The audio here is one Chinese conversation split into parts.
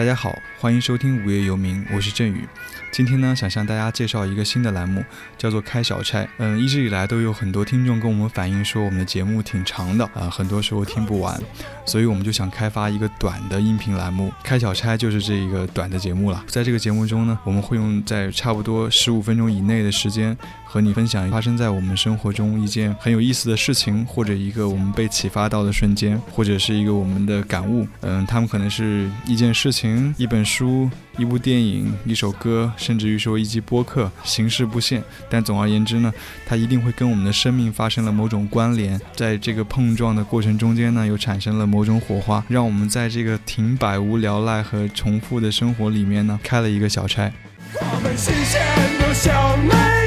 大家好，欢迎收听午夜游民，我是振宇。今天呢，想向大家介绍一个新的栏目，叫做开小差。嗯，一直以来都有很多听众跟我们反映说，我们的节目挺长的啊，很多时候听不完，所以我们就想开发一个短的音频栏目。开小差就是这一个短的节目了。在这个节目中呢，我们会用在差不多十五分钟以内的时间，和你分享发生在我们生活中一件很有意思的事情，或者一个我们被启发到的瞬间，或者是一个我们的感悟。嗯，他们可能是一件事情。一本书、一部电影、一首歌，甚至于说一集播客，形式不限。但总而言之呢，它一定会跟我们的生命发生了某种关联，在这个碰撞的过程中间呢，又产生了某种火花，让我们在这个停摆、无聊赖和重复的生活里面呢，开了一个小差。我们新鲜的小妹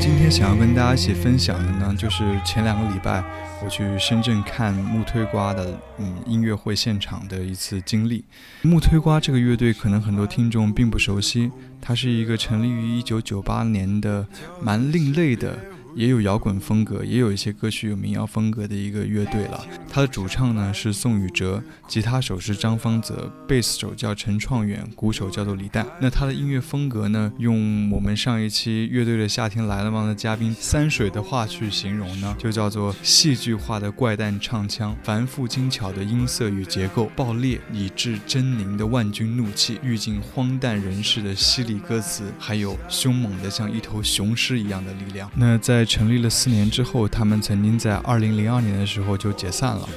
今天想要跟大家一起分享的呢，就是前两个礼拜我去深圳看木推瓜的嗯音乐会现场的一次经历。木推瓜这个乐队可能很多听众并不熟悉，它是一个成立于一九九八年的蛮另类的。也有摇滚风格，也有一些歌曲有民谣风格的一个乐队了。他的主唱呢是宋宇哲，吉他手是张方泽，贝斯手叫陈创远，鼓手叫做李诞。那他的音乐风格呢，用我们上一期乐队的夏天来了吗的嘉宾三水的话去形容呢，就叫做戏剧化的怪诞唱腔，繁复精巧的音色与结构，爆裂以致狰狞的万钧怒气，遇尽荒诞人世的犀利歌词，还有凶猛的像一头雄狮一样的力量。那在在成立了四年之后，他们曾经在二零零二年的时候就解散了，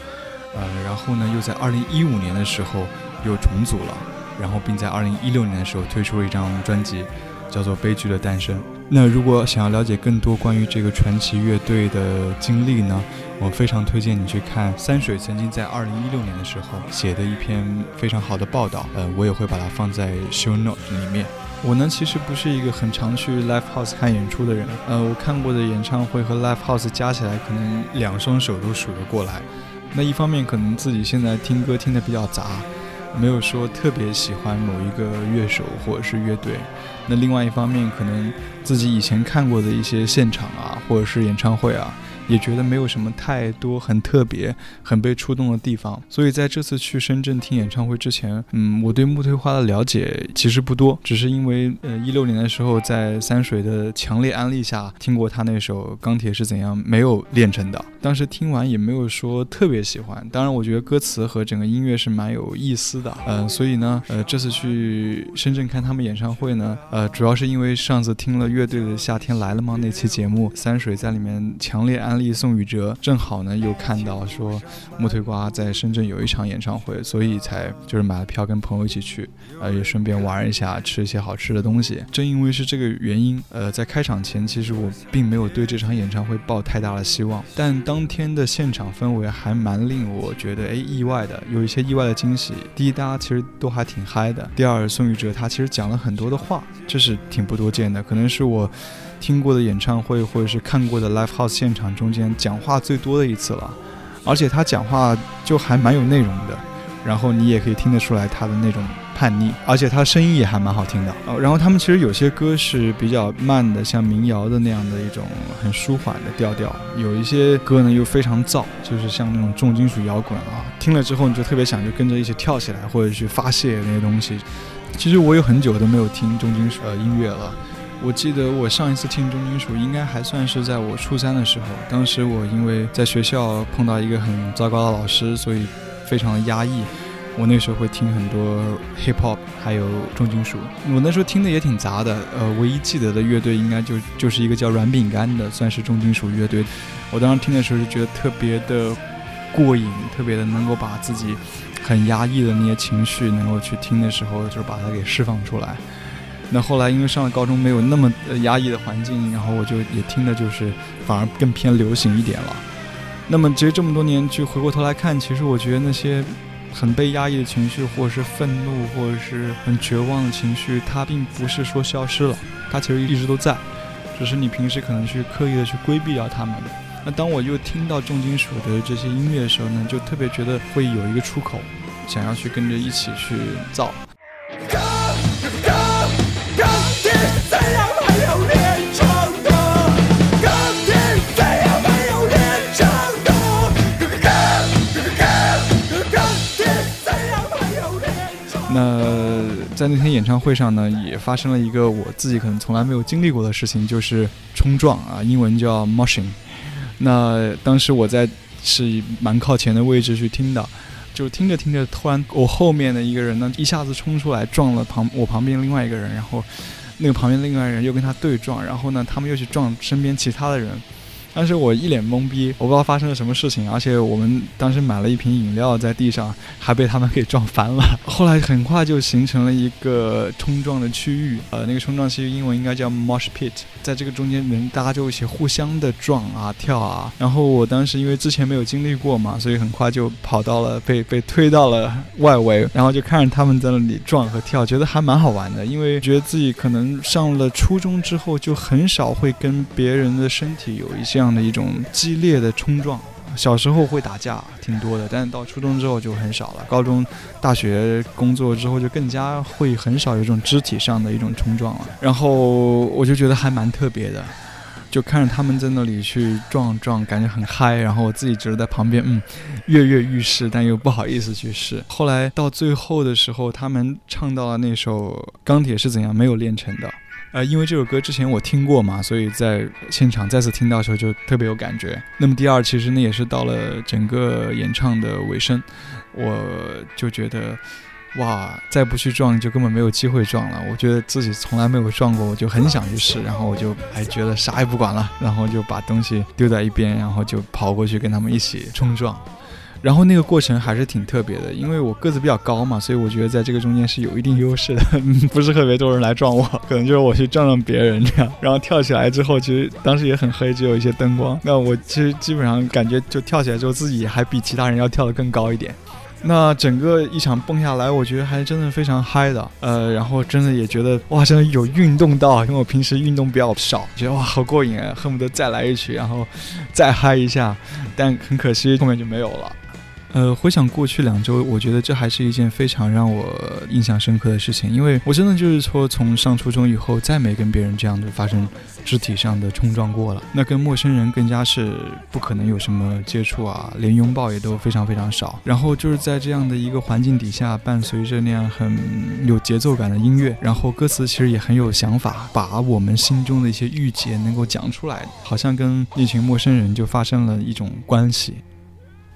呃，然后呢，又在二零一五年的时候又重组了，然后并在二零一六年的时候推出了一张专辑，叫做《悲剧的诞生》。那如果想要了解更多关于这个传奇乐队的经历呢，我非常推荐你去看三水曾经在二零一六年的时候写的一篇非常好的报道，呃，我也会把它放在 show note 里面。我呢，其实不是一个很常去 live house 看演出的人。呃，我看过的演唱会和 live house 加起来，可能两双手都数得过来。那一方面，可能自己现在听歌听得比较杂，没有说特别喜欢某一个乐手或者是乐队。那另外一方面，可能自己以前看过的一些现场啊，或者是演唱会啊。也觉得没有什么太多很特别、很被触动的地方，所以在这次去深圳听演唱会之前，嗯，我对木推花的了解其实不多，只是因为呃一六年的时候在三水的强烈安利下听过他那首《钢铁是怎样没有炼成的》，当时听完也没有说特别喜欢，当然我觉得歌词和整个音乐是蛮有意思的，嗯，所以呢，呃，这次去深圳看他们演唱会呢，呃，主要是因为上次听了乐队的《夏天来了吗》那期节目，三水在里面强烈安。安利宋雨哲，正好呢又看到说木腿瓜在深圳有一场演唱会，所以才就是买了票跟朋友一起去，呃也顺便玩一下，吃一些好吃的东西。正因为是这个原因，呃在开场前其实我并没有对这场演唱会抱太大的希望，但当天的现场氛围还蛮令我觉得哎意外的，有一些意外的惊喜。第一，大家其实都还挺嗨的；第二，宋雨哲他其实讲了很多的话，这是挺不多见的，可能是我。听过的演唱会或者是看过的 live house 现场中中间讲话最多的一次了，而且他讲话就还蛮有内容的，然后你也可以听得出来他的那种叛逆，而且他声音也还蛮好听的。哦，然后他们其实有些歌是比较慢的，像民谣的那样的一种很舒缓的调调；有一些歌呢又非常燥，就是像那种重金属摇滚啊，听了之后你就特别想就跟着一起跳起来或者去发泄那些东西。其实我有很久都没有听重金属呃音乐了。我记得我上一次听重金属，应该还算是在我初三的时候。当时我因为在学校碰到一个很糟糕的老师，所以非常的压抑。我那时候会听很多 hip hop，还有重金属。我那时候听的也挺杂的。呃，唯一记得的乐队应该就就是一个叫软饼干的，算是重金属乐队。我当时听的时候就觉得特别的过瘾，特别的能够把自己很压抑的那些情绪，能够去听的时候，就是把它给释放出来。那后来因为上了高中没有那么压抑的环境，然后我就也听的就是反而更偏流行一点了。那么其实这么多年去回过头来看，其实我觉得那些很被压抑的情绪，或者是愤怒，或者是很绝望的情绪，它并不是说消失了，它其实一直都在，只是你平时可能去刻意的去规避掉它们。那当我又听到重金属的这些音乐的时候呢，就特别觉得会有一个出口。想要去跟着一起去造。那在那天演唱会上呢，也发生了一个我自己可能从来没有经历过的事情，就是冲撞啊，英文叫 moshing。那当时我在是蛮靠前的位置去听的，就听着听着，突然我后面的一个人呢，一下子冲出来撞了旁我旁边另外一个人，然后那个旁边另外一个人又跟他对撞，然后呢，他们又去撞身边其他的人。当时我一脸懵逼，我不知道发生了什么事情，而且我们当时买了一瓶饮料在地上，还被他们给撞翻了。后来很快就形成了一个冲撞的区域，呃，那个冲撞区域英文应该叫 mosh pit，在这个中间人大家就一起互相的撞啊跳啊。然后我当时因为之前没有经历过嘛，所以很快就跑到了被被推到了外围，然后就看着他们在那里撞和跳，觉得还蛮好玩的，因为觉得自己可能上了初中之后就很少会跟别人的身体有一些。这样的一种激烈的冲撞，小时候会打架挺多的，但是到初中之后就很少了。高中、大学工作之后就更加会很少有这种肢体上的一种冲撞了。然后我就觉得还蛮特别的，就看着他们在那里去撞撞，感觉很嗨。然后我自己只是在旁边，嗯，跃跃欲试，但又不好意思去试。后来到最后的时候，他们唱到了那首《钢铁是怎样没有炼成的》。呃，因为这首歌之前我听过嘛，所以在现场再次听到的时候就特别有感觉。那么第二，其实那也是到了整个演唱的尾声，我就觉得，哇，再不去撞就根本没有机会撞了。我觉得自己从来没有撞过，我就很想去试，然后我就还觉得啥也不管了，然后就把东西丢在一边，然后就跑过去跟他们一起冲撞。然后那个过程还是挺特别的，因为我个子比较高嘛，所以我觉得在这个中间是有一定优势的，不是特别多人来撞我，可能就是我去撞撞别人这样。然后跳起来之后，其实当时也很黑，只有一些灯光。那我其实基本上感觉就跳起来之后，自己还比其他人要跳得更高一点。那整个一场蹦下来，我觉得还真的非常嗨的。呃，然后真的也觉得哇，真的有运动到，因为我平时运动比较少，觉得哇好过瘾啊，恨不得再来一曲，然后再嗨一下。但很可惜后面就没有了。呃，回想过去两周，我觉得这还是一件非常让我印象深刻的事情，因为我真的就是说，从上初中以后，再没跟别人这样的发生肢体上的冲撞过了。那跟陌生人更加是不可能有什么接触啊，连拥抱也都非常非常少。然后就是在这样的一个环境底下，伴随着那样很有节奏感的音乐，然后歌词其实也很有想法，把我们心中的一些郁结能够讲出来，好像跟一群陌生人就发生了一种关系。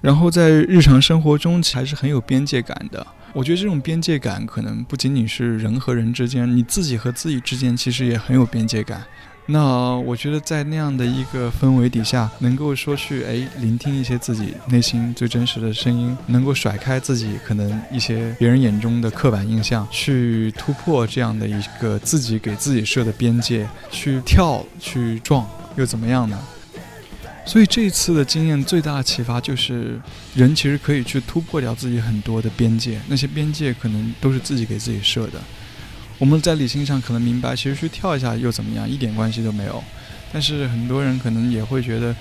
然后在日常生活中还是很有边界感的。我觉得这种边界感可能不仅仅是人和人之间，你自己和自己之间其实也很有边界感。那我觉得在那样的一个氛围底下，能够说去哎聆听一些自己内心最真实的声音，能够甩开自己可能一些别人眼中的刻板印象，去突破这样的一个自己给自己设的边界，去跳去撞，又怎么样呢？所以这一次的经验最大的启发就是，人其实可以去突破掉自己很多的边界，那些边界可能都是自己给自己设的。我们在理性上可能明白，其实去跳一下又怎么样，一点关系都没有。但是很多人可能也会觉得，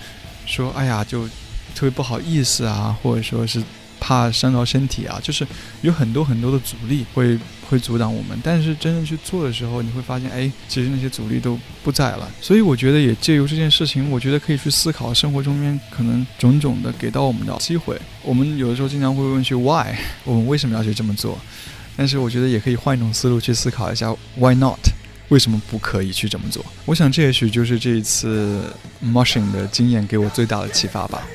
说，哎呀，就特别不好意思啊，或者说是。怕伤到身体啊，就是有很多很多的阻力会会阻挡我们，但是真正去做的时候，你会发现，哎，其实那些阻力都不在了。所以我觉得也借由这件事情，我觉得可以去思考生活中间可能种种的给到我们的机会。我们有的时候经常会问去 why，我们为什么要去这么做？但是我觉得也可以换一种思路去思考一下 why not，为什么不可以去这么做？我想这也许就是这一次 motion 的经验给我最大的启发吧。